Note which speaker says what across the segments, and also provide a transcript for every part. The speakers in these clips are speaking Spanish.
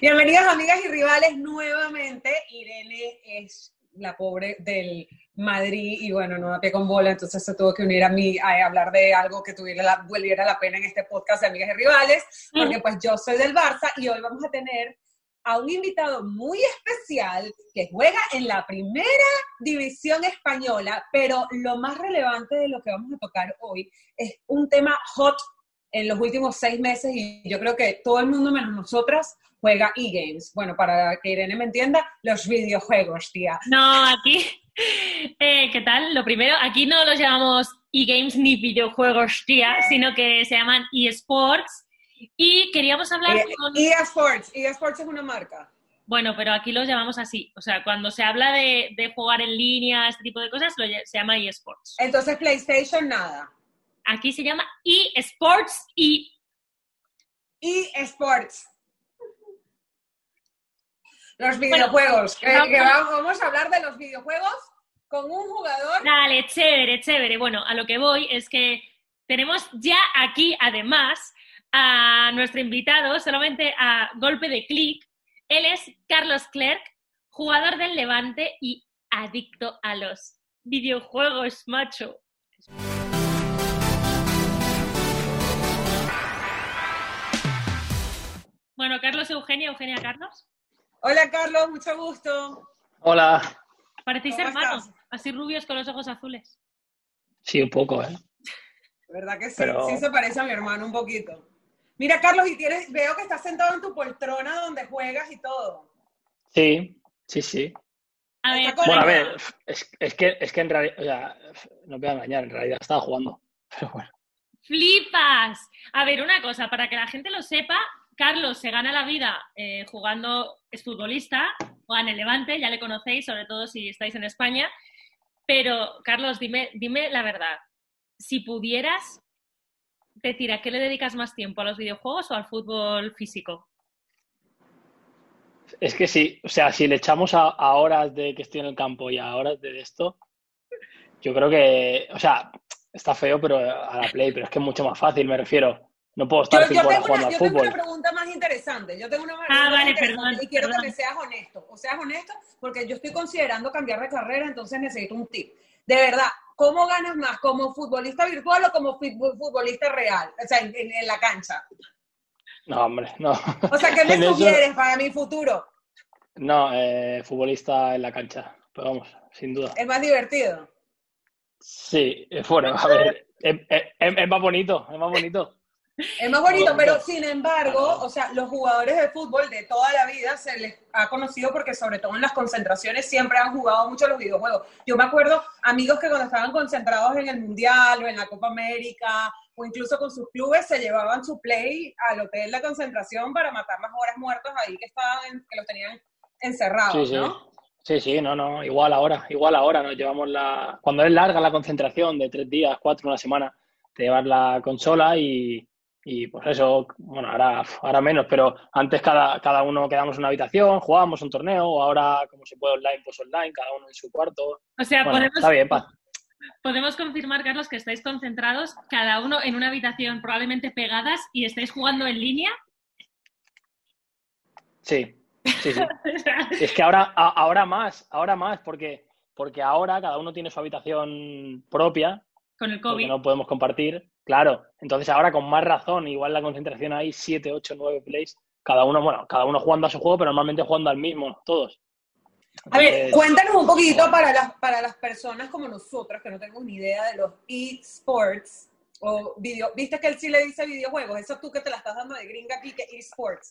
Speaker 1: Bienvenidas amigas y rivales nuevamente. Irene es la pobre del Madrid y bueno, no da pie con bola, entonces se tuvo que unir a mí a hablar de algo que tuviera la, valiera la pena en este podcast de amigas y rivales, porque pues yo soy del Barça y hoy vamos a tener a un invitado muy especial que juega en la primera división española, pero lo más relevante de lo que vamos a tocar hoy es un tema hot en los últimos seis meses y yo creo que todo el mundo menos nosotras juega e-games. Bueno, para que Irene me entienda, los videojuegos, tía.
Speaker 2: No, aquí, eh, ¿qué tal? Lo primero, aquí no los llamamos e-games ni videojuegos, tía, sino que se llaman e-sports y queríamos hablar
Speaker 1: e con... eSports, eSports es una marca.
Speaker 2: Bueno, pero aquí los llamamos así. O sea, cuando se habla de, jugar en línea, este tipo de cosas, se llama eSports.
Speaker 1: Entonces, PlayStation, nada.
Speaker 2: Aquí se llama eSports y...
Speaker 1: eSports. Los videojuegos. vamos a hablar de los videojuegos con un jugador.
Speaker 2: Dale, chévere, chévere. Bueno, a lo que voy es que tenemos ya aquí, además, a nuestro invitado, solamente a golpe de clic. Él es Carlos Clerc, jugador del Levante y adicto a los videojuegos, macho. Bueno, Carlos Eugenia, Eugenia Carlos.
Speaker 1: Hola Carlos, mucho gusto.
Speaker 3: Hola.
Speaker 2: Parecéis hermanos, así rubios con los ojos azules.
Speaker 3: Sí, un poco, ¿eh?
Speaker 1: ¿Verdad que sí? Sí se parece a mi hermano un poquito. Mira, Carlos, y tienes, veo que estás sentado en tu poltrona donde juegas y todo.
Speaker 3: Sí, sí, sí. A ver, bueno, a ver, es, que, es que en realidad, o sea, no voy a engañar, en realidad estaba jugando, pero bueno.
Speaker 2: ¡Flipas! A ver, una cosa, para que la gente lo sepa, Carlos se gana la vida eh, jugando, es futbolista, juega en el Levante, ya le conocéis, sobre todo si estáis en España. Pero, Carlos, dime, dime la verdad. Si pudieras Betty, ¿a qué le dedicas más tiempo? ¿A los videojuegos o al fútbol físico?
Speaker 3: Es que sí, o sea, si le echamos a, horas de que estoy en el campo y a horas de esto, yo creo que, o sea, está feo pero a la play, pero es que es mucho más fácil, me refiero. No puedo estar
Speaker 1: yo, yo tengo jugando una, yo tengo una pregunta más interesante. Yo tengo una
Speaker 2: ah, vale, perdón,
Speaker 1: y quiero que me seas honesto. O seas honesto porque yo estoy considerando cambiar de carrera, entonces necesito un tip. De verdad, ¿cómo ganas más? ¿Como futbolista virtual o como futbolista real? O sea, en, la cancha.
Speaker 3: No, hombre, no.
Speaker 1: O sea, ¿qué me sugieres para mi futuro?
Speaker 3: No, eh, futbolista en la cancha. Pero vamos, sin duda.
Speaker 1: ¿Es más divertido?
Speaker 3: Sí, bueno, a ver, es más bonito, es más bonito.
Speaker 1: Es más bonito, pero sin embargo, o sea, los jugadores de fútbol de toda la vida se les ha conocido porque sobre todo en las concentraciones siempre han jugado mucho los videojuegos. Yo me acuerdo amigos que cuando estaban concentrados en el Mundial o en la Copa América o incluso con sus clubes se llevaban su play al hotel de concentración para matar las horas muertos ahí que estaban, que los tenían encerrados,
Speaker 3: sí, sí.
Speaker 1: ¿no?
Speaker 3: Sí, sí, no, no, igual ahora, igual ahora nos llevamos la... Cuando es larga la concentración de tres días, cuatro, una semana, te llevas la consola y, y pues eso, bueno, ahora, ahora menos, pero antes cada, cada uno quedamos en una habitación, jugábamos un torneo, o ahora como se puede online, pues online, cada uno en su cuarto.
Speaker 2: O sea, podemos, podemos confirmar, Carlos, que estáis concentrados, cada uno en una habitación probablemente pegadas y estáis jugando en línea.
Speaker 3: Sí, sí, sí. es que ahora, ahora más, ahora más, porque, porque ahora cada uno tiene su habitación propia.
Speaker 2: Con el COVID.
Speaker 3: No podemos compartir. Claro, entonces ahora con más razón, igual la concentración hay 7, 8, 9 plays, cada uno, bueno, cada uno jugando a su juego, pero normalmente jugando al mismo, todos.
Speaker 1: a ver, cuéntanos un poquito para las, para las personas como nosotros, que no tenemos ni idea de los eSports, o video, viste que él sí le dice videojuegos, eso tú que te la estás dando de gringa aquí, que eSports.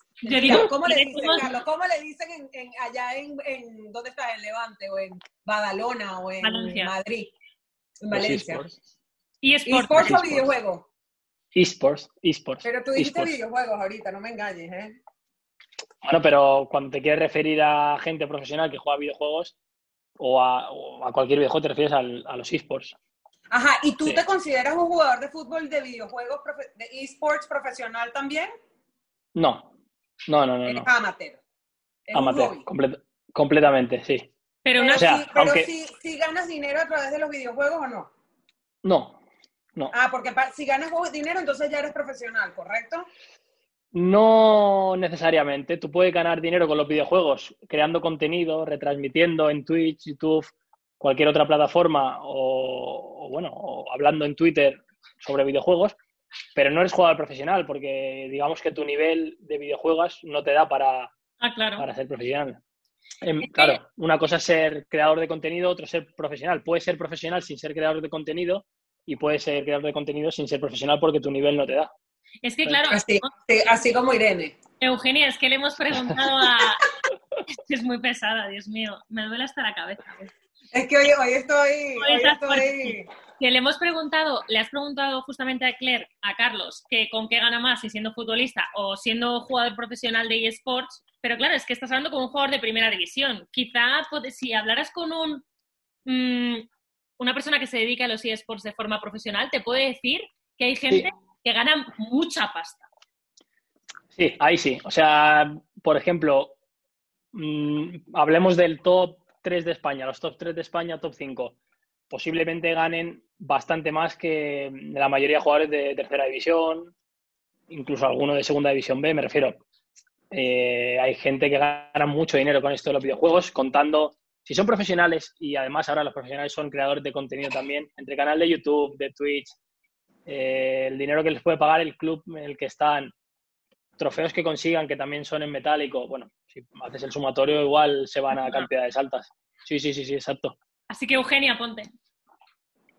Speaker 1: ¿Cómo le dicen, Carlos? ¿Cómo le dicen en, allá en, en, ¿dónde estás? ¿En Levante o en Badalona o en Madrid? En Valencia.
Speaker 2: ¿eSports
Speaker 1: o videojuegos?
Speaker 3: eSports, eSports.
Speaker 1: Pero tú dijiste videojuegos ahorita, no me engañes, ¿eh?
Speaker 3: Bueno, pero cuando te quieres referir a gente profesional que juega videojuegos o a, cualquier videojuego, te refieres a los eSports.
Speaker 1: Ajá, ¿y tú te consideras un jugador de fútbol de videojuegos, de eSports profesional también?
Speaker 3: No, no, no, no.
Speaker 1: Eres amateur.
Speaker 3: amateur, completamente, sí.
Speaker 1: Pero, no, si, pero si, si ganas dinero a través de los videojuegos o no.
Speaker 3: No, No.
Speaker 1: Ah, porque si ganas dinero, entonces ya eres profesional, ¿correcto?
Speaker 3: No necesariamente. Tú puedes ganar dinero con los videojuegos creando contenido, retransmitiendo en Twitch, YouTube, cualquier otra plataforma o, o, bueno, o hablando en Twitter sobre videojuegos, pero no eres jugador profesional porque digamos que tu nivel de videojuegos no te da para,
Speaker 2: Ah, claro.
Speaker 3: para ser profesional. Em, claro, una cosa es ser creador de contenido, otro ser profesional. Puedes ser profesional sin ser creador de contenido y puedes ser creador de contenido sin ser profesional porque tu nivel no te da.
Speaker 2: Es que, claro,
Speaker 1: Así, sí, así como Irene.
Speaker 2: Eugenia, es que le hemos preguntado a... Es muy pesada, Dios mío. Me duele hasta la cabeza.
Speaker 1: Es que hoy, hoy estoy,
Speaker 2: Hoy
Speaker 1: estoy,
Speaker 2: Que le hemos preguntado, le has preguntado justamente a Claire, a Carlos, que con qué gana más, si siendo futbolista o siendo jugador profesional de eSports, pero claro, es que estás hablando con un jugador de primera división. Quizá pod- si hablaras con un mm, una persona que se dedica a los eSports de forma profesional, te puede decir que hay gente que gana mucha pasta.
Speaker 3: Sí, ahí sí. O sea, por ejemplo, mm, hablemos del top 3 de España, los top 3 de España, top 5. Posiblemente ganen bastante más que la mayoría de jugadores de tercera división, incluso algunos de segunda división B, me refiero. Eh, hay gente que gana mucho dinero con esto de los videojuegos, contando, si son profesionales, y además ahora los profesionales son creadores de contenido también, entre canal de YouTube, de Twitch, eh, el dinero que les puede pagar el club en el que están, trofeos que consigan que también son en metálico, bueno, si haces el sumatorio igual se van a cantidades altas. Sí, sí, sí, sí, exacto.
Speaker 2: Así que Eugenia, ponte.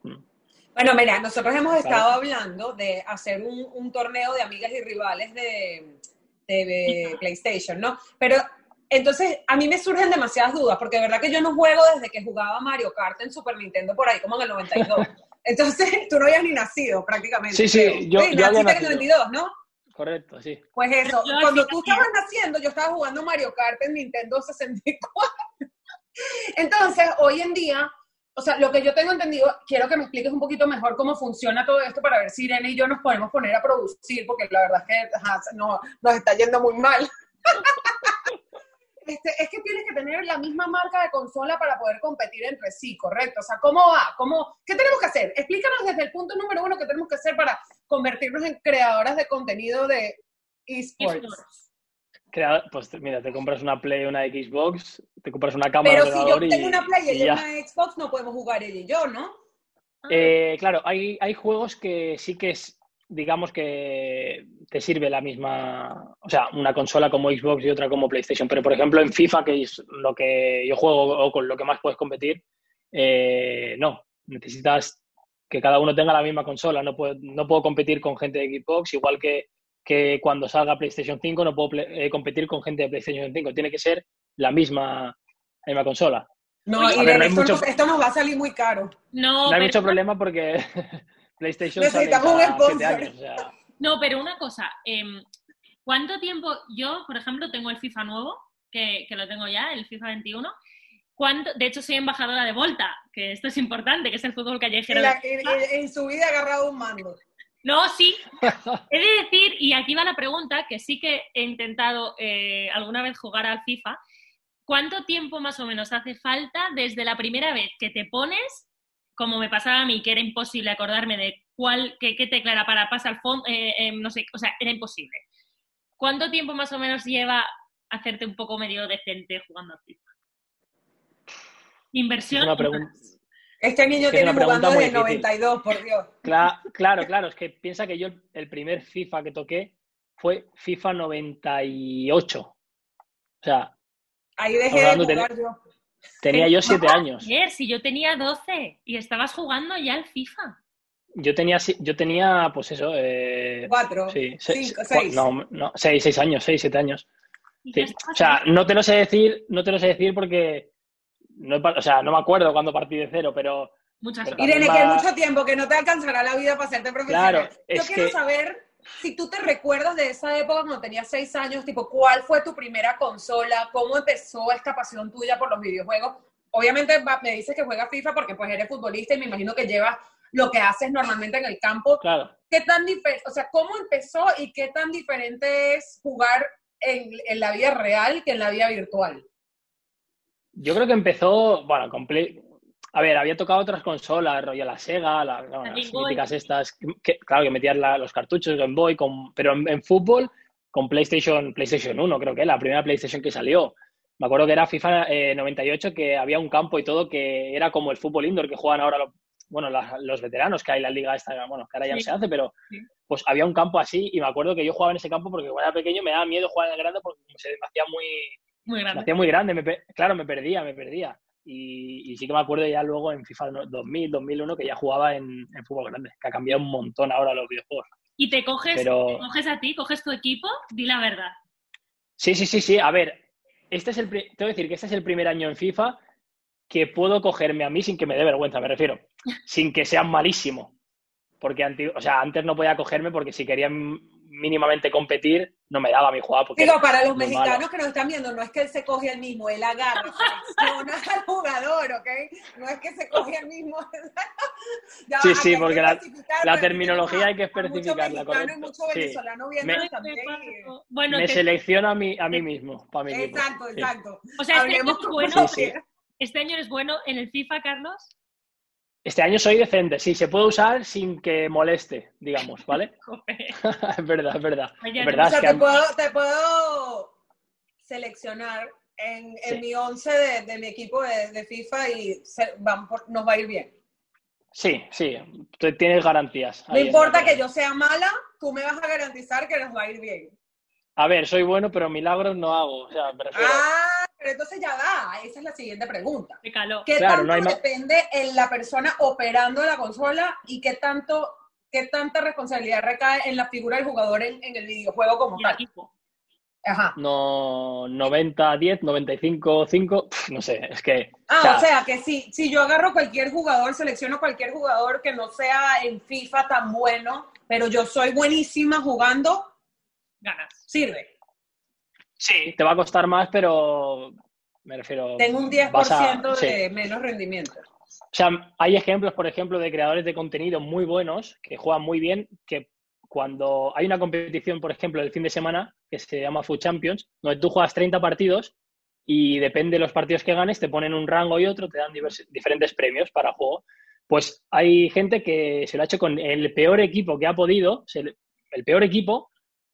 Speaker 1: Bueno, mira, nosotros hemos estado hablando de hacer un, un torneo de amigas y rivales de, de PlayStation, ¿no? Pero entonces a mí me surgen demasiadas dudas, porque de verdad que yo no juego desde que jugaba Mario Kart en Super Nintendo por ahí, como en el 92. Entonces tú no habías ni nacido prácticamente.
Speaker 3: Sí, sí, yo- yo había
Speaker 1: naciste en el
Speaker 3: nacido.
Speaker 1: 92, ¿no?
Speaker 3: Correcto, sí.
Speaker 1: Pues eso,
Speaker 2: Yo
Speaker 1: cuando
Speaker 2: sí
Speaker 1: tú estabas naciendo, yo estaba jugando Mario Kart en Nintendo 64. Entonces, hoy en día, o sea, lo que yo tengo entendido, quiero que me expliques un poquito mejor cómo funciona todo esto para ver si Irene y yo nos podemos poner a producir, porque la verdad es que ajá, no, nos está yendo muy mal. Este, es que tienes que tener la misma marca de consola para poder competir entre sí, ¿correcto? O sea, ¿cómo va? ¿Cómo, ¿Qué tenemos que hacer? Explícanos desde el punto número uno qué tenemos que hacer para convertirnos en creadoras de contenido de esports.
Speaker 2: eSports.
Speaker 3: Crea- pues mira, te compras una Play, una Xbox, te compras una cámara
Speaker 1: Pero si yo
Speaker 3: y,
Speaker 1: tengo una Play y una Xbox, no podemos jugar ella y yo, ¿no?
Speaker 2: Ah,
Speaker 3: Eh, claro, hay, hay juegos que sí que es, digamos que te sirve la misma, o sea, una consola como Xbox y otra como PlayStation, pero por ejemplo en FIFA, que es lo que yo juego o con lo que más puedes competir, eh, no, necesitas que cada uno tenga la misma consola, no puedo, no puedo competir con gente de Xbox, igual que, que cuando salga PlayStation 5 no puedo eh, competir con gente de PlayStation 5, tiene que ser la misma, la misma consola.
Speaker 1: No,
Speaker 3: ver,
Speaker 1: Irene,
Speaker 3: no
Speaker 1: esto,
Speaker 3: mucho-
Speaker 1: nos, esto nos va a salir muy caro.
Speaker 2: no,
Speaker 3: No hay
Speaker 2: pero-
Speaker 3: mucho problema porque PlayStation
Speaker 1: Necesitamos un
Speaker 3: cada siete
Speaker 1: sponsor.
Speaker 3: años, o sea,
Speaker 2: No, pero una cosa, em, ¿cuánto tiempo? Yo, por ejemplo, tengo el FIFA nuevo, que, que lo tengo ya, el FIFA 21. ¿Cuánto? De hecho, soy embajadora de Volta, que esto es importante, que es el fútbol
Speaker 1: Y
Speaker 2: callejero.
Speaker 1: la- y- y- en su vida ha agarrado un mando.
Speaker 2: No, sí. He de decir, y aquí va la pregunta, que sí que he intentado eh, alguna vez jugar al FIFA. ¿Cuánto tiempo más o menos hace falta desde la primera vez que te pones, como me pasaba a mí, que era imposible acordarme de cuál, qué, qué tecla era para pasar al fondo, no sé, o sea, era imposible. ¿Cuánto tiempo más o menos lleva hacerte un poco medio decente jugando al FIFA? Inversión.
Speaker 3: Es una pregunta-
Speaker 1: Este niño
Speaker 3: Es que
Speaker 1: tiene jugando desde el
Speaker 3: difícil.
Speaker 1: 92, por Dios.
Speaker 3: Cla- claro, claro, es que piensa que yo el- primer FIFA que toqué fue FIFA 98. O sea,
Speaker 1: Ahí dejé de- jugar yo.
Speaker 3: Tenía yo siete años.
Speaker 2: Ayer, si yo tenía 12 y estabas jugando ya al FIFA.
Speaker 3: Yo tenía, si- yo tenía pues eso, eh,
Speaker 1: Cuatro,
Speaker 3: sí, se-
Speaker 1: cinco,
Speaker 3: se-
Speaker 1: seis.
Speaker 3: No, no, seis, seis años, seis, siete años.
Speaker 2: ¿Y
Speaker 3: Sí.
Speaker 2: qué estabas
Speaker 3: O sea, no te lo sé decir, no te lo sé decir porque no, o sea, no me acuerdo cuando partí de cero, pero
Speaker 2: Muchas
Speaker 3: pero.
Speaker 1: Irene,
Speaker 3: también
Speaker 1: que hay
Speaker 3: va-
Speaker 1: mucho tiempo que no te alcanzará la vida para hacerte profesional.
Speaker 3: Claro,
Speaker 1: yo
Speaker 3: es
Speaker 1: quiero
Speaker 3: que-
Speaker 1: saber si tú te recuerdas de esa época cuando tenías seis años, tipo, ¿cuál fue tu primera consola? ¿Cómo empezó esta pasión tuya por los videojuegos? Obviamente me dices que juegas FIFA porque pues eres futbolista y me imagino que llevas lo que haces normalmente en el campo.
Speaker 3: claro.
Speaker 1: ¿Qué tan diferente, o sea, cómo empezó y qué tan diferente es jugar en, en la vida real que en la vida virtual?
Speaker 3: Yo creo que empezó, bueno, con Play- a ver, había tocado otras consolas, rollo la Sega, la, no,
Speaker 2: La
Speaker 3: las
Speaker 2: Boy.
Speaker 3: míticas estas, que, claro, que metías la- los cartuchos Game Boy, con, pero en, en fútbol con PlayStation, PlayStation 1, creo que la primera PlayStation que salió. Me acuerdo que era FIFA eh, 98, que había un campo y todo que era como el fútbol indoor que juegan ahora los, bueno, la- los veteranos, que hay la liga esta, bueno, que ahora ya no
Speaker 2: Sí.
Speaker 3: se hace, pero pues había un campo así y me acuerdo que yo jugaba en ese campo porque cuando era pequeño me daba miedo jugar en el grande porque se me hacía muy,
Speaker 2: Muy
Speaker 3: me
Speaker 2: grande.
Speaker 3: hacía muy grande, me pe- claro, me perdía, me perdía. Y, y sí que me acuerdo ya luego en FIFA no- 2000, 2001 que ya jugaba en, en fútbol grande, que ha cambiado un montón ahora los videojuegos.
Speaker 2: Y te coges,
Speaker 3: Pero-
Speaker 2: te coges a ti, coges tu equipo, di la verdad.
Speaker 3: Sí, sí, sí, sí. A ver, este es el, tengo que decir que este es el primer año en FIFA que puedo cogerme a mí sin que me dé vergüenza, me refiero, sin que sea malísimo. Porque anti- o sea, antes no podía cogerme porque si quería m- mínimamente competir, no me daba mi jugada. Porque
Speaker 1: Digo, para los mexicanos
Speaker 3: malo.
Speaker 1: que nos están viendo, no es que él se coge al mismo, él agarra, selecciona al jugador, ¿ok? No es que se coge al mismo. Ya,
Speaker 3: Sí, sí,
Speaker 1: hay que
Speaker 3: porque la-
Speaker 1: especificar,
Speaker 3: la terminología hay que especificarla,
Speaker 1: mexicano y
Speaker 3: correcto.
Speaker 1: mucho
Speaker 3: Sí.
Speaker 1: venezolano
Speaker 3: Me-.
Speaker 2: Bueno,
Speaker 3: Me
Speaker 2: te-
Speaker 3: selecciono a mí, a mí mismo, para mi equipo.
Speaker 1: Exacto,
Speaker 3: Sí.
Speaker 1: exacto.
Speaker 2: o sea, este año, bueno,
Speaker 3: Sí, sí.
Speaker 2: este año eres bueno en el FIFA, Carlos.
Speaker 3: Este año soy decente, sí, se puede usar sin que moleste, digamos, ¿vale? Es verdad, es verdad. Es verdad,
Speaker 1: O
Speaker 3: es
Speaker 1: sea,
Speaker 3: que
Speaker 1: te puedo, te puedo seleccionar en, en
Speaker 3: Sí.
Speaker 1: mi once de, de mi equipo de, de FIFA y se- van por- nos va a ir bien.
Speaker 3: sí, sí, tú tienes garantías.
Speaker 1: No importa que yo sea mala, tú me vas a garantizar que nos va a ir bien.
Speaker 3: A ver, soy bueno, pero milagros no hago. O sea,
Speaker 1: Ah, pero entonces ya va. Esa es la siguiente pregunta.
Speaker 2: Me caló.
Speaker 1: ¿Qué
Speaker 3: Claro,
Speaker 1: tanto
Speaker 3: no hay ma-
Speaker 1: depende en la persona operando la consola y qué tanto, qué tanta responsabilidad recae en la figura del jugador en, en el videojuego como
Speaker 2: Y
Speaker 1: tal?
Speaker 2: equipo.
Speaker 1: Ajá.
Speaker 3: No, 90, 10, 95, 5, pf, no sé, es que...
Speaker 1: Ah, o sea, que si, si yo agarro cualquier jugador, selecciono cualquier jugador que no sea en FIFA tan bueno, pero yo soy buenísima jugando,
Speaker 2: Ganas.
Speaker 1: sirve.
Speaker 3: Sí, te va a costar más, pero me refiero...
Speaker 1: Tengo un 10%
Speaker 3: vas a-
Speaker 1: de
Speaker 3: sí.
Speaker 1: menos rendimiento.
Speaker 3: O sea, hay ejemplos, por ejemplo, de creadores de contenido muy buenos, que juegan muy bien, que cuando hay una competición, por ejemplo, el fin de semana, que se llama Food Champions, donde tú juegas 30 partidos y depende de los partidos que ganes, te ponen un rango y otro, te dan divers- diferentes premios para juego. Pues hay gente que se lo ha hecho con el peor equipo que ha podido, se el peor equipo,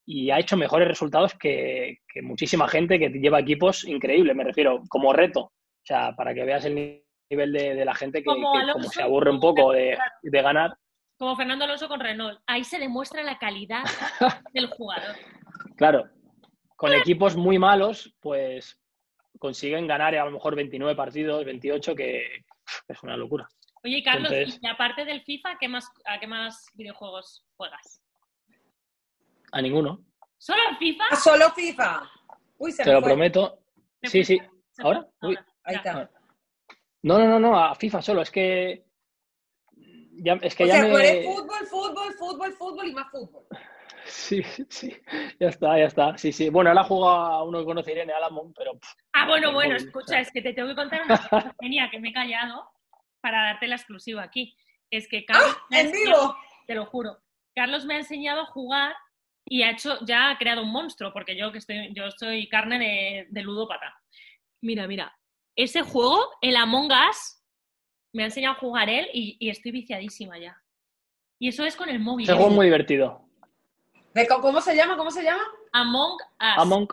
Speaker 3: y ha hecho mejores resultados que, que muchísima gente que lleva equipos increíbles, me refiero, como reto. O sea, para que veas el nivel de, de la gente que,
Speaker 2: Como
Speaker 3: que
Speaker 2: Alonso,
Speaker 3: como se aburre un poco de, de ganar.
Speaker 2: Como Fernando Alonso con Renault. Ahí se demuestra la calidad del jugador.
Speaker 3: Claro, con equipos muy malos, pues consiguen ganar a lo mejor 29 partidos, 28, que es una locura.
Speaker 2: Oye, Carlos,
Speaker 3: Entonces-
Speaker 2: y aparte del FIFA, ¿qué más, ¿a qué más videojuegos juegas?
Speaker 3: A ninguno,
Speaker 2: ¿Solo FIFA?
Speaker 1: Ah, solo FIFA. Uy, se
Speaker 3: te
Speaker 1: me
Speaker 3: lo
Speaker 1: fue.
Speaker 3: prometo.
Speaker 2: ¿Te
Speaker 3: Sí, sí.
Speaker 2: Se
Speaker 3: ¿Ahora? Uy.
Speaker 1: Ahí está.
Speaker 3: No, no, no, no, a FIFA solo, es que... Ya, es que
Speaker 1: o
Speaker 3: ya
Speaker 1: sea,
Speaker 3: me...
Speaker 1: tú eres fútbol, fútbol, fútbol, fútbol y más fútbol.
Speaker 3: Sí, sí, ya está, ya está. Sí, sí. Bueno, ahora juega a uno que conoce Irene Alamón, pero... pff,
Speaker 2: Ah, bueno, bueno,
Speaker 3: móvil,
Speaker 2: escucha,
Speaker 3: o sea.
Speaker 2: es que te tengo que contar una cosa genial que me he callado para darte la exclusiva aquí. Es que Carlos me ha
Speaker 1: ¡Ah! ¡En
Speaker 2: enseñado-
Speaker 1: vivo!
Speaker 2: te lo juro. Carlos me ha enseñado a jugar y ha hecho, ya ha creado un monstruo, porque yo que estoy, yo soy carne de, de ludópata. Mira, mira, ese juego, el Among Us, me ha enseñado a jugar él y, y estoy viciadísima ya. Y eso es con el móvil. ¿eh?
Speaker 3: juego es muy divertido.
Speaker 1: ¿De co- ¿Cómo se llama? ¿Cómo se llama?
Speaker 2: Among Us.
Speaker 3: Among...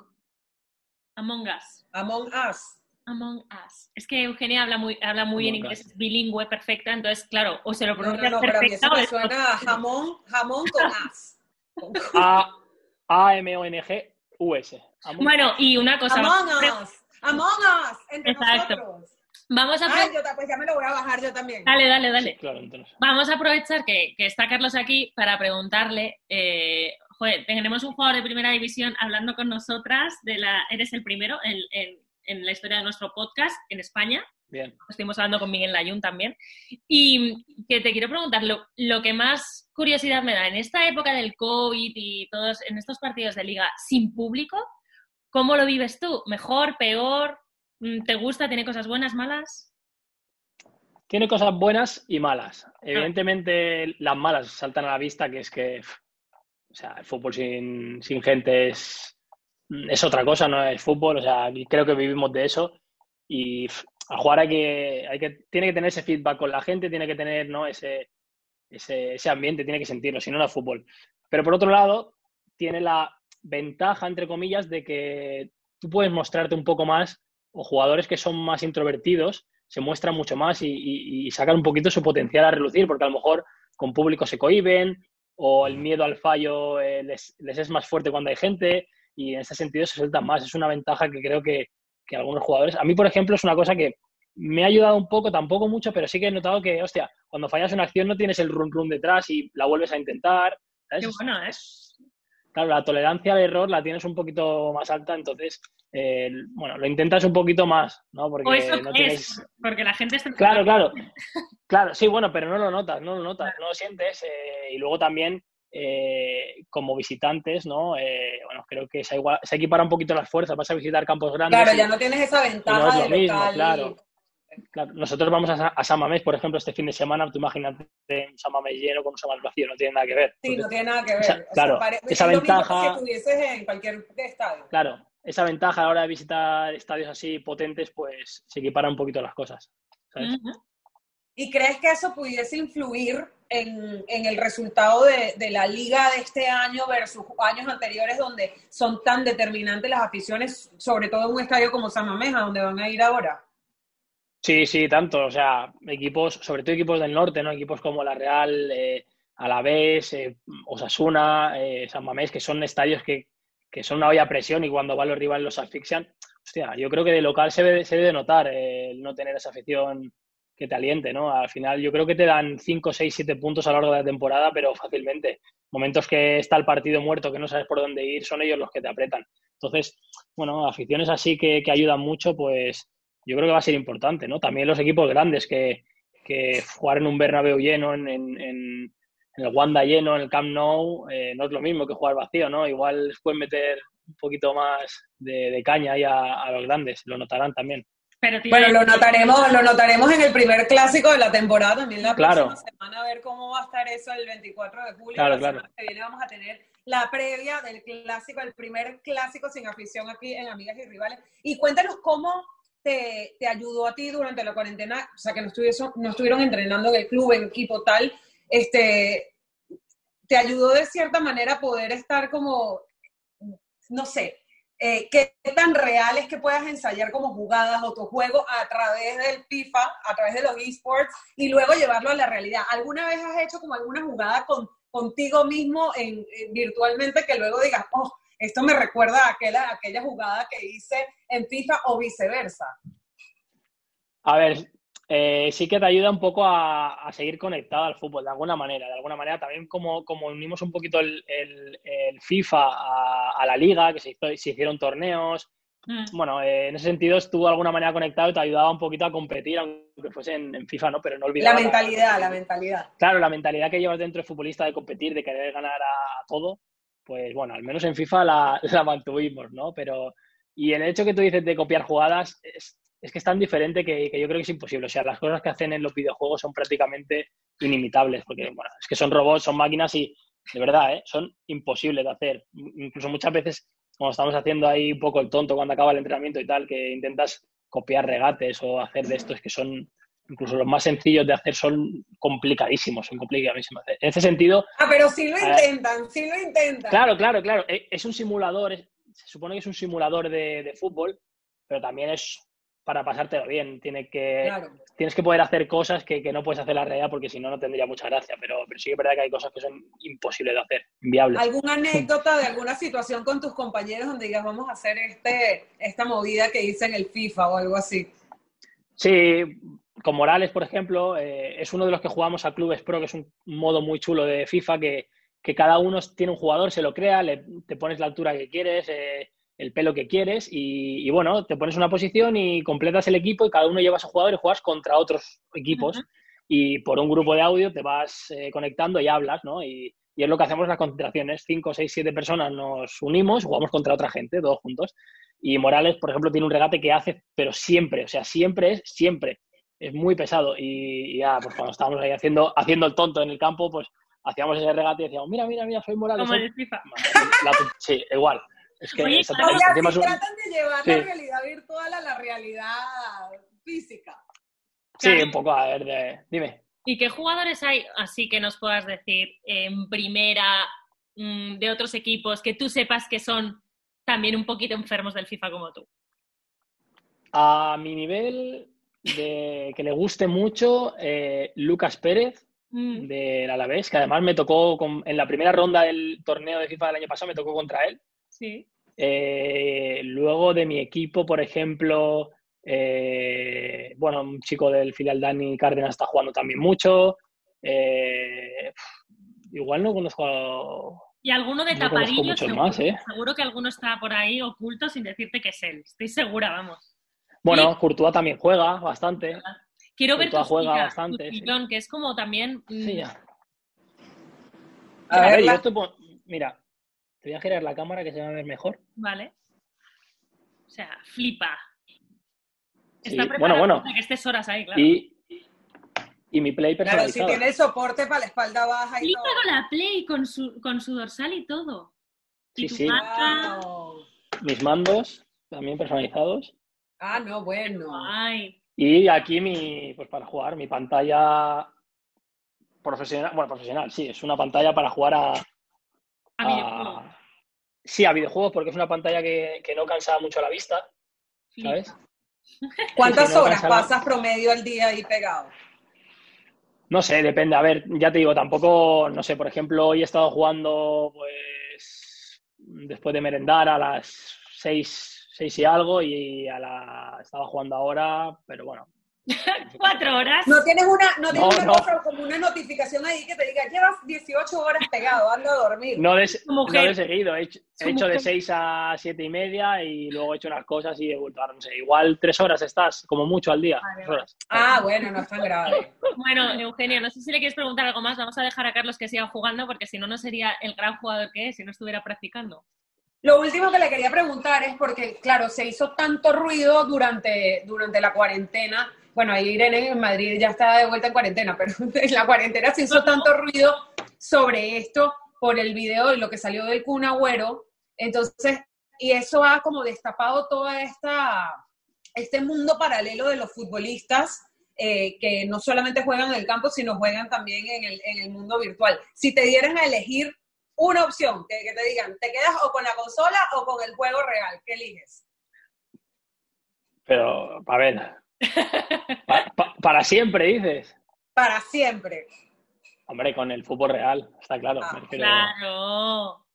Speaker 2: Among Us.
Speaker 1: Among Us.
Speaker 2: Among Us. Es que Eugenia habla muy, habla muy bien inglés, es bilingüe, perfecta, entonces, claro, o se lo
Speaker 1: No,
Speaker 2: pronuncia
Speaker 1: no, no, pero a mí eso me suena a jamón, jamón con as.
Speaker 3: A... A-M-O-N-G-U-S. Among-
Speaker 2: Bueno, y una cosa.
Speaker 1: Among Us. Among Us. Entre
Speaker 2: Exacto.
Speaker 1: nosotros.
Speaker 2: Vamos a
Speaker 1: Ah, yo pues ya me lo voy a bajar yo también.
Speaker 2: Dale, dale, dale.
Speaker 3: Sí, claro, entonces.
Speaker 2: Vamos a aprovechar que, que está Carlos aquí para preguntarle, eh, joder, tenemos un jugador de primera división hablando con nosotras, de la, eres el primero en, en- en la historia de nuestro podcast en España,
Speaker 3: Bien.
Speaker 2: estuvimos hablando con Miguel Layún también, y que te quiero preguntar, lo, lo que más curiosidad me da, en esta época del COVID y todos, en estos partidos de liga sin público, ¿cómo lo vives tú? ¿Mejor, peor? Mm, ¿Te gusta? ¿Tiene cosas buenas, malas?
Speaker 3: Tiene cosas buenas y malas. Evidentemente, las malas saltan a la vista, que es que, o sea, el fútbol sin, sin gente es, es otra cosa, no es fútbol. O sea, creo que vivimos de eso. Y, al jugar hay que, hay que, tiene que tener ese feedback con la gente, tiene que tener ¿no? ese, ese, ese ambiente, tiene que sentirlo, si no, no es fútbol. Pero por otro lado, tiene la ventaja, entre comillas, de que tú puedes mostrarte un poco más, o jugadores que son más introvertidos se muestran mucho más y, sacan un poquito su potencial a relucir, porque a lo mejor con público se cohiben o el miedo al fallo eh, les, es más fuerte cuando hay gente y en ese sentido se sueltan más. Es una ventaja que creo que, que algunos jugadores... A mí, por ejemplo, es una cosa que me ha ayudado un poco, tampoco mucho, pero sí que he notado que, hostia, cuando fallas una acción no tienes el run run detrás y la vuelves a intentar.
Speaker 2: Qué bueno, ¿eh?
Speaker 3: Claro, la tolerancia al error la tienes un poquito más alta, entonces, eh, bueno, lo intentas un poquito más, ¿no?
Speaker 2: Porque eso no tienes... porque la gente está...
Speaker 3: Claro, claro, claro, sí, bueno, pero no lo notas, no lo notas, no lo sientes. Eh, y luego también, eh, como visitantes, ¿no? bueno, creo que se, igual, se equipara un poquito las fuerzas, vas a visitar campos grandes.
Speaker 1: Claro, ya no tienes esa ventaja de local
Speaker 3: claro. Nosotros vamos a, San Mamés, por ejemplo, este fin de semana, tú imagínate un San Mamés lleno con un San Mamés vacío, no tiene nada que ver.
Speaker 1: Sí, no tiene nada que ver.
Speaker 3: claro, esa ventaja...
Speaker 1: que en cualquier estadio.
Speaker 3: Claro, esa ventaja a la hora de visitar estadios así potentes, pues se equipara un poquito las cosas.
Speaker 1: ¿Y crees que eso pudiese influir en, el resultado de, de, la liga de este año versus años anteriores donde son tan determinantes las aficiones, sobre todo en un estadio como San Mamés, a donde van a ir ahora?
Speaker 3: Sí, sí, tanto. O sea, equipos, sobre todo equipos del norte, ¿no? Equipos como la Real, eh, Alavés, eh, Osasuna, eh, San Mamés, que son estadios que, son una olla a presión y cuando van los rivales los asfixian. Hostia, yo creo que de local se debe, se debe notar el no tener esa afición que te aliente, ¿no? Al final yo creo que te dan 5, 6, 7 puntos a lo largo de la temporada, pero fácilmente. Momentos que está el partido muerto, que no sabes por dónde ir, son ellos los que te apretan. Entonces, bueno, aficiones así que, que ayudan mucho, pues yo creo que va a ser importante, ¿no? También los equipos grandes que, jugar en un Bernabéu lleno, en, el Wanda lleno, en el Camp Nou, eh, no es lo mismo que jugar vacío, ¿no? Igual pueden meter un poquito más de, caña ahí a, los grandes, lo notarán también.
Speaker 1: Bueno, lo notaremos, lo notaremos en el primer clásico de la temporada, también la próxima semana, a ver cómo va a estar eso el 24 de julio.
Speaker 3: Claro, claro.
Speaker 1: que viene vamos a tener la previa del clásico, el primer clásico sin afición aquí en Amigas y Rivales. Y cuéntanos cómo te, te, ayudó a ti durante la cuarentena, o sea, que no, no estuvieron entrenando en el club, en equipo tal, este, te ayudó de cierta manera a poder estar como, no sé, eh, qué tan real es que puedas ensayar como jugadas o tu juego a través del FIFA, a través de los esports y luego llevarlo a la realidad. ¿Alguna vez has hecho como alguna jugada con, contigo mismo en, virtualmente que luego digas, oh, esto me recuerda a aquella, aquella jugada que hice en FIFA o viceversa.
Speaker 3: A ver, eh, sí que te ayuda un poco a, seguir conectado al fútbol, de alguna manera. De alguna manera, también como, como unimos un poquito el, FIFA a, la liga, que se, hicieron torneos. Mm. Bueno, eh, en ese sentido estuvo de alguna manera conectado y te ayudaba un poquito a competir, aunque fuese en, FIFA, ¿no? Pero no olvidar.
Speaker 1: La mentalidad, la, mentalidad.
Speaker 3: Claro, la mentalidad que llevas dentro de futbolista de competir, de querer ganar a todo pues bueno, al menos en FIFA la, mantuvimos, ¿no? Pero, y el hecho que tú dices de copiar jugadas es, que es tan diferente que, yo creo que es imposible. O sea, las cosas que hacen en los videojuegos son prácticamente inimitables, porque, bueno, es que son robots, son máquinas y, de verdad, ¿eh? son imposibles de hacer. Incluso muchas veces, como estamos haciendo ahí un poco el tonto cuando acaba el entrenamiento y tal, que intentas copiar regates o hacer de estos que son incluso los más sencillos de hacer son complicadísimos, son complicadísimos. En ese sentido...
Speaker 1: Ah, pero sí lo intentan, sí lo intentan.
Speaker 3: Claro, claro, claro. E, es un simulador, se supone que es un simulador de, fútbol, pero también es para pasártelo bien. Tiene que, Tienes que poder hacer cosas que, no puedes hacer en la realidad porque si no, no tendría mucha gracia. Pero, pero sí que es verdad que hay cosas que son imposibles de hacer, inviables.
Speaker 1: ¿Alguna anécdota de alguna situación con tus compañeros donde digas, vamos a hacer este, esta movida que hice en el FIFA o algo así?
Speaker 3: Sí, con Morales, por ejemplo, eh, es uno de los que jugamos a Clubes Pro, que es un modo muy chulo de FIFA, que, cada uno tiene un jugador, se lo crea, le, te pones la altura que quieres, eh, el pelo que quieres, y, bueno, te pones una posición y completas el equipo y cada uno lleva a su jugador y juegas contra otros equipos. Y por un grupo de audio te vas eh, conectando y hablas, ¿no? Y, y, es lo que hacemos en las concentraciones. Cinco, seis, siete personas nos unimos, jugamos contra otra gente, todos juntos. Y Morales, por ejemplo, tiene un regate que hace, pero siempre, o sea, siempre es siempre es muy pesado. Y, ya, pues cuando estábamos ahí haciendo, haciendo el tonto en el campo, pues hacíamos ese regate y decíamos, mira, mira, mira, soy Morales.
Speaker 2: Como FIFA.
Speaker 3: sí, igual. Es que
Speaker 2: Oye,
Speaker 3: esa-
Speaker 1: tratan de llevar
Speaker 3: Sí.
Speaker 1: la realidad virtual a la realidad física.
Speaker 3: Sí, un poco, a ver, de- dime.
Speaker 2: ¿Y qué jugadores hay así que nos puedas decir en primera mm, de otros equipos que tú sepas que son también un poquito enfermos del FIFA como tú?
Speaker 3: A mi nivel, de que le guste mucho, eh, Lucas Pérez,
Speaker 2: Mm,
Speaker 3: del Alavés, que además me tocó con- en la primera ronda del torneo de FIFA del año pasado, me tocó contra él.
Speaker 2: Sí.
Speaker 3: Eh, luego de mi equipo, por ejemplo, eh, bueno, un chico del filial Dani Cárdenas está jugando también mucho. Eh, igual no conozco a-
Speaker 2: Y alguno de
Speaker 3: No
Speaker 2: seguro,
Speaker 3: más, ¿eh?
Speaker 2: seguro que alguno está por ahí oculto sin decirte que es él. Estoy segura, vamos.
Speaker 3: Bueno, Courtois también juega bastante.
Speaker 2: Quiero ver tu,
Speaker 3: Courtois juega bastante,
Speaker 2: tu
Speaker 3: sí.
Speaker 2: que es como también... mm,
Speaker 3: Sí, ya.
Speaker 1: A
Speaker 3: A
Speaker 1: ver, la-
Speaker 3: mira, te voy a girar la cámara que se va a ver mejor.
Speaker 2: Vale. O sea, flipa.
Speaker 3: Sí,
Speaker 2: Está
Speaker 3: bueno,
Speaker 2: preparado
Speaker 3: bueno.
Speaker 2: para que estés horas ahí, claro.
Speaker 3: Y, y mi play
Speaker 1: Claro, si
Speaker 3: personalizado.
Speaker 1: tiene soporte para la espalda baja y
Speaker 2: Flipa
Speaker 1: todo.
Speaker 2: con la Play, con su, con su dorsal y todo.
Speaker 3: Sí,
Speaker 2: y tu
Speaker 3: sí.
Speaker 2: marca.
Speaker 1: Wow.
Speaker 3: Mis mandos también personalizados.
Speaker 1: Ah, no, bueno.
Speaker 2: Ay,
Speaker 3: Y aquí mi, pues para jugar, mi pantalla profesional, bueno, profesional, sí, es una pantalla para jugar a,
Speaker 2: a videojuegos.
Speaker 3: sí, a videojuegos porque es una pantalla que, que no cansa mucho la vista. ¿sabes?
Speaker 1: ¿Cuántas
Speaker 3: no
Speaker 1: horas
Speaker 3: la-
Speaker 1: pasas promedio al día ahí pegado?
Speaker 3: No sé, depende. A ver, ya te digo, tampoco, no sé, por ejemplo, hoy he estado jugando, pues, después de merendar a las seis, seis y algo y a la, estaba jugando ahora, pero bueno.
Speaker 2: Cuatro horas.
Speaker 1: No tienes una, no tienes
Speaker 3: No,
Speaker 1: una
Speaker 3: no.
Speaker 1: cosa como una notificación ahí que te diga, llevas 18 horas pegado, anda a dormir.
Speaker 3: No de, no
Speaker 2: mujer.
Speaker 3: de seguido, he hecho, he hecho de
Speaker 2: mujer.
Speaker 3: seis a siete y media y luego he hecho unas cosas y he vuelto a, no sé, igual tres horas estás, como mucho al día.
Speaker 2: Vale.
Speaker 3: horas.
Speaker 1: Ah, bueno, no es tan grave.
Speaker 2: Bueno, Eugenio, no sé si le quieres preguntar algo más. Vamos a dejar a Carlos que siga jugando porque si no, no sería el gran jugador que es si no estuviera practicando.
Speaker 1: Lo último que le quería preguntar es porque, claro, se hizo tanto ruido durante, durante la cuarentena. Bueno, ahí Irene en Madrid ya está de vuelta en cuarentena, pero en la cuarentena se hizo tanto ruido sobre esto por el video de lo que salió del Kun Agüero. Entonces, y eso ha como destapado toda esta, este mundo paralelo de los futbolistas eh, que no solamente juegan en el campo, sino juegan también en el, en el mundo virtual. Si te dieran a elegir una opción, que, que te digan, te quedas o con la consola o con el juego real, ¿qué eliges?
Speaker 3: Pero, a ver, pa- pa- para siempre dices.
Speaker 1: Para siempre.
Speaker 3: Hombre, con el fútbol real, está claro.
Speaker 1: Ah,
Speaker 3: me, refiero-
Speaker 2: Claro.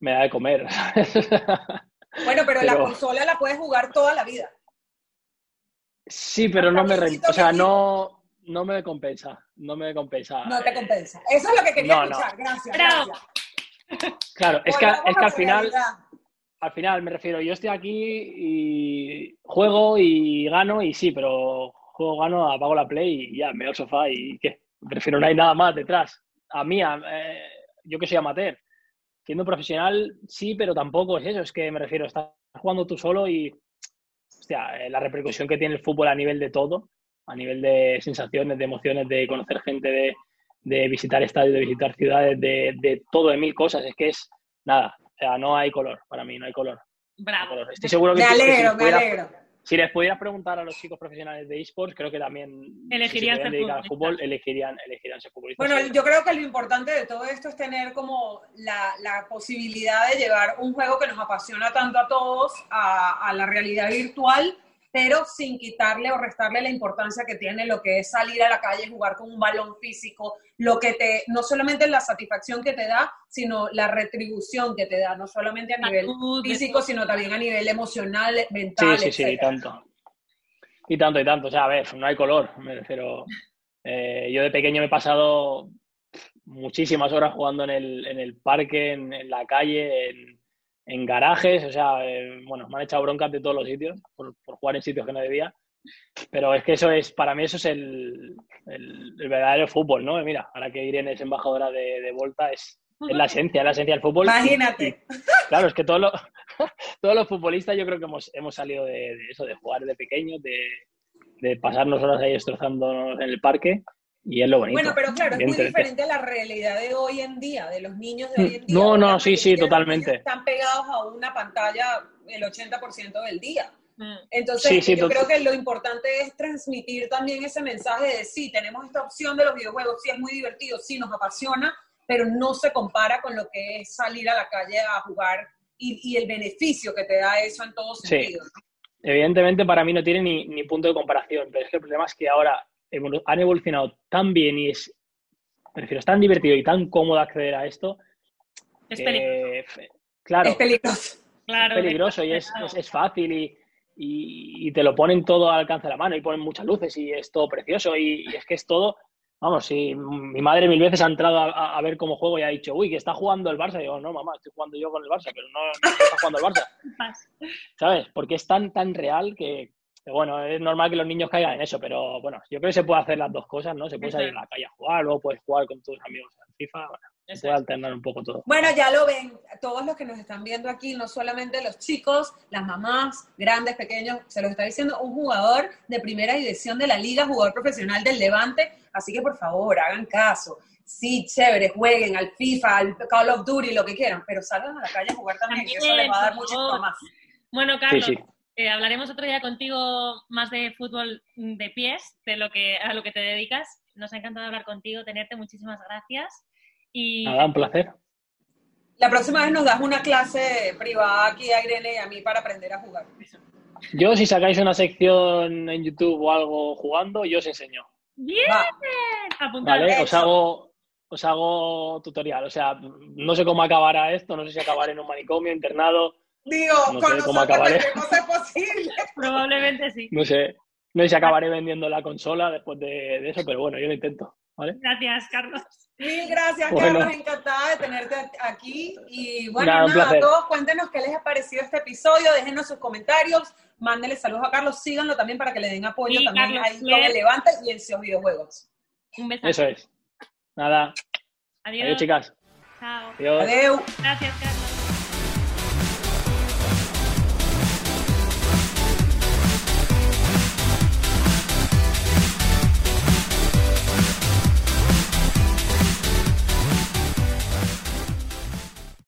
Speaker 3: me da de comer.
Speaker 1: Bueno, pero, la consola la puedes jugar toda la vida.
Speaker 3: sí, pero no me, re- o sea, no, no me compensa, no me compensa.
Speaker 1: No te compensa. Eso es lo que quería
Speaker 3: no, no.
Speaker 1: escuchar. Gracias.
Speaker 3: Claro, es que, es al final,
Speaker 1: realidad.
Speaker 3: Al final me refiero, yo estoy aquí y juego y gano y sí, pero juego, gano, apago la play y ya, me voy al sofá y ¿qué? Prefiero no hay nada más detrás. A mí, eh, yo que soy amateur, siendo profesional, sí, pero tampoco es eso, es que me refiero, estás jugando tú solo y, hostia, eh, la repercusión que tiene el fútbol a nivel de todo, a nivel de sensaciones, de emociones, de conocer gente, de, de visitar estadios, de visitar ciudades, de, de todo, de mil cosas, es que es nada, o sea, no hay color, para mí no hay color. no hay
Speaker 2: Bravo.
Speaker 3: color. Estoy seguro que,
Speaker 1: Me
Speaker 3: si- si,
Speaker 1: alegro,
Speaker 3: les
Speaker 1: me
Speaker 3: pudiera-
Speaker 1: alegro.
Speaker 3: si les pudieras preguntar a los chicos profesionales de esports, creo que también
Speaker 2: Elegirían
Speaker 3: si se dedicar al fútbol, elegirían, elegirían ser futbolistas.
Speaker 1: Bueno, yo creo que lo importante de todo esto es tener como la, la posibilidad de llevar un juego que nos apasiona tanto a todos a, a la realidad virtual, pero sin quitarle o restarle la importancia que tiene lo que es salir a la calle, jugar con un balón físico, lo que te, no solamente la satisfacción que te da, sino la retribución que te da, no solamente a nivel
Speaker 2: Salud,
Speaker 1: físico, sino también a nivel emocional,
Speaker 3: Sí,
Speaker 1: mental,
Speaker 3: sí, sí, y
Speaker 1: etcétera.
Speaker 3: tanto. Y tanto, y tanto. O sea, a ver, no hay color, me refiero. eh, yo de pequeño me he pasado muchísimas horas jugando en el, en el parque, en, en la calle, en, en garajes. O sea, eh, bueno, me han echado broncas de todos los sitios por, por jugar en sitios que no debía. Pero es que eso es, para mí eso es el, el, el verdadero fútbol, ¿no? Mira, ahora que Irene es embajadora de, de Volta, es, es la esencia, es la esencia del fútbol.
Speaker 1: Imagínate.
Speaker 3: Claro, es que todos los, todos los futbolistas yo creo que hemos, hemos salido de, de eso, de jugar de pequeños, de, de pasarnos horas ahí destrozándonos en el parque y es lo bonito.
Speaker 1: Bueno, pero claro, es muy diferente a la realidad de hoy en día, de los niños de hoy en día.
Speaker 3: Mm, No, no, sí, sí, totalmente.
Speaker 1: Están pegados a una pantalla el 80% del día.
Speaker 2: Mm.
Speaker 1: Entonces,
Speaker 3: Sí, sí,
Speaker 1: yo creo que lo importante es transmitir también ese mensaje de sí, tenemos esta opción de los videojuegos, sí es muy divertido, sí nos apasiona, pero no se compara con lo que es salir a la calle a jugar y, y el beneficio que te da eso en todo
Speaker 3: Sí.
Speaker 1: sentido. ¿no?
Speaker 3: Evidentemente para mí no tiene ni, ni punto de comparación, pero es que el problema es que ahora han evolucionado tan bien y es, prefiero, es tan divertido y tan cómodo acceder a esto.
Speaker 2: Es
Speaker 3: que,
Speaker 2: peligroso.
Speaker 3: Claro,
Speaker 1: Es peligroso.
Speaker 2: Claro,
Speaker 3: es peligroso y es, es, es fácil y, y- y te lo ponen todo al alcance de la mano y ponen muchas luces y es todo precioso y, y es que es todo, vamos, si mi madre mil veces ha entrado a, ver cómo juego y ha dicho, uy, que está jugando el Barça, y digo, no, mamá, estoy jugando yo con el Barça, pero no, no está jugando el Barça. ¿sabes? Porque es tan, tan real que, bueno, es normal que los niños caigan en eso, pero bueno, yo creo que se puede hacer las dos cosas, ¿no? Se puede salir a la calle a jugar, luego puedes jugar con tus amigos en FIFA, bueno, se puede alternar un poco todo.
Speaker 1: Bueno, ya lo ven, todos los que nos están viendo aquí, no solamente los chicos, las mamás, grandes, pequeños, se los está diciendo un jugador de primera división de la liga, jugador profesional del Levante, así que por favor, hagan caso. Sí, chévere, jueguen al FIFA, al Call of Duty, lo que quieran, pero salgan a la calle a jugar también, que eso les va a dar mucho más.
Speaker 2: Bueno, Carlos,
Speaker 3: sí.
Speaker 2: Eh, hablaremos otro día contigo más de fútbol de pies, de lo que a lo que te dedicas. Nos ha encantado hablar contigo, tenerte. Muchísimas gracias. Y
Speaker 3: Nada, un placer.
Speaker 1: La próxima vez nos das una clase privada aquí a Irene y a mí para aprender a jugar.
Speaker 3: Yo, si sacáis una sección en YouTube o algo jugando, yo os enseño.
Speaker 2: bien,
Speaker 1: Va.
Speaker 2: apuntado.
Speaker 3: ¿Vale? Os hago, os hago tutorial. O sea, no sé cómo acabará esto, no sé si acabaré en un manicomio, internado,
Speaker 1: Digo,
Speaker 3: No
Speaker 1: con
Speaker 3: sé cómo
Speaker 1: nosotros
Speaker 3: acabaré.
Speaker 1: no es posible.
Speaker 2: Probablemente sí.
Speaker 3: no sé. No sé si acabaré vendiendo la consola después de, de eso, pero bueno, yo lo intento. ¿Vale?
Speaker 2: Gracias, Carlos.
Speaker 1: Mil gracias,
Speaker 3: Bueno.
Speaker 1: Carlos. Encantada de tenerte aquí. Y bueno,
Speaker 3: Nada,
Speaker 1: nada,
Speaker 3: un placer.
Speaker 1: todos cuéntenos qué les ha parecido este episodio. Déjenos sus comentarios. Mándenle saludos a Carlos. Síganlo también para que le den apoyo
Speaker 2: Sí,
Speaker 1: también
Speaker 2: Carlos
Speaker 1: ahí con
Speaker 2: Flair.
Speaker 1: el Levante y en sus videojuegos.
Speaker 2: Un beso.
Speaker 3: Eso es. Nada.
Speaker 2: Adiós.
Speaker 3: Adiós, chicas.
Speaker 2: Chao.
Speaker 3: Adiós.
Speaker 1: Adiós.
Speaker 2: Gracias, Carlos.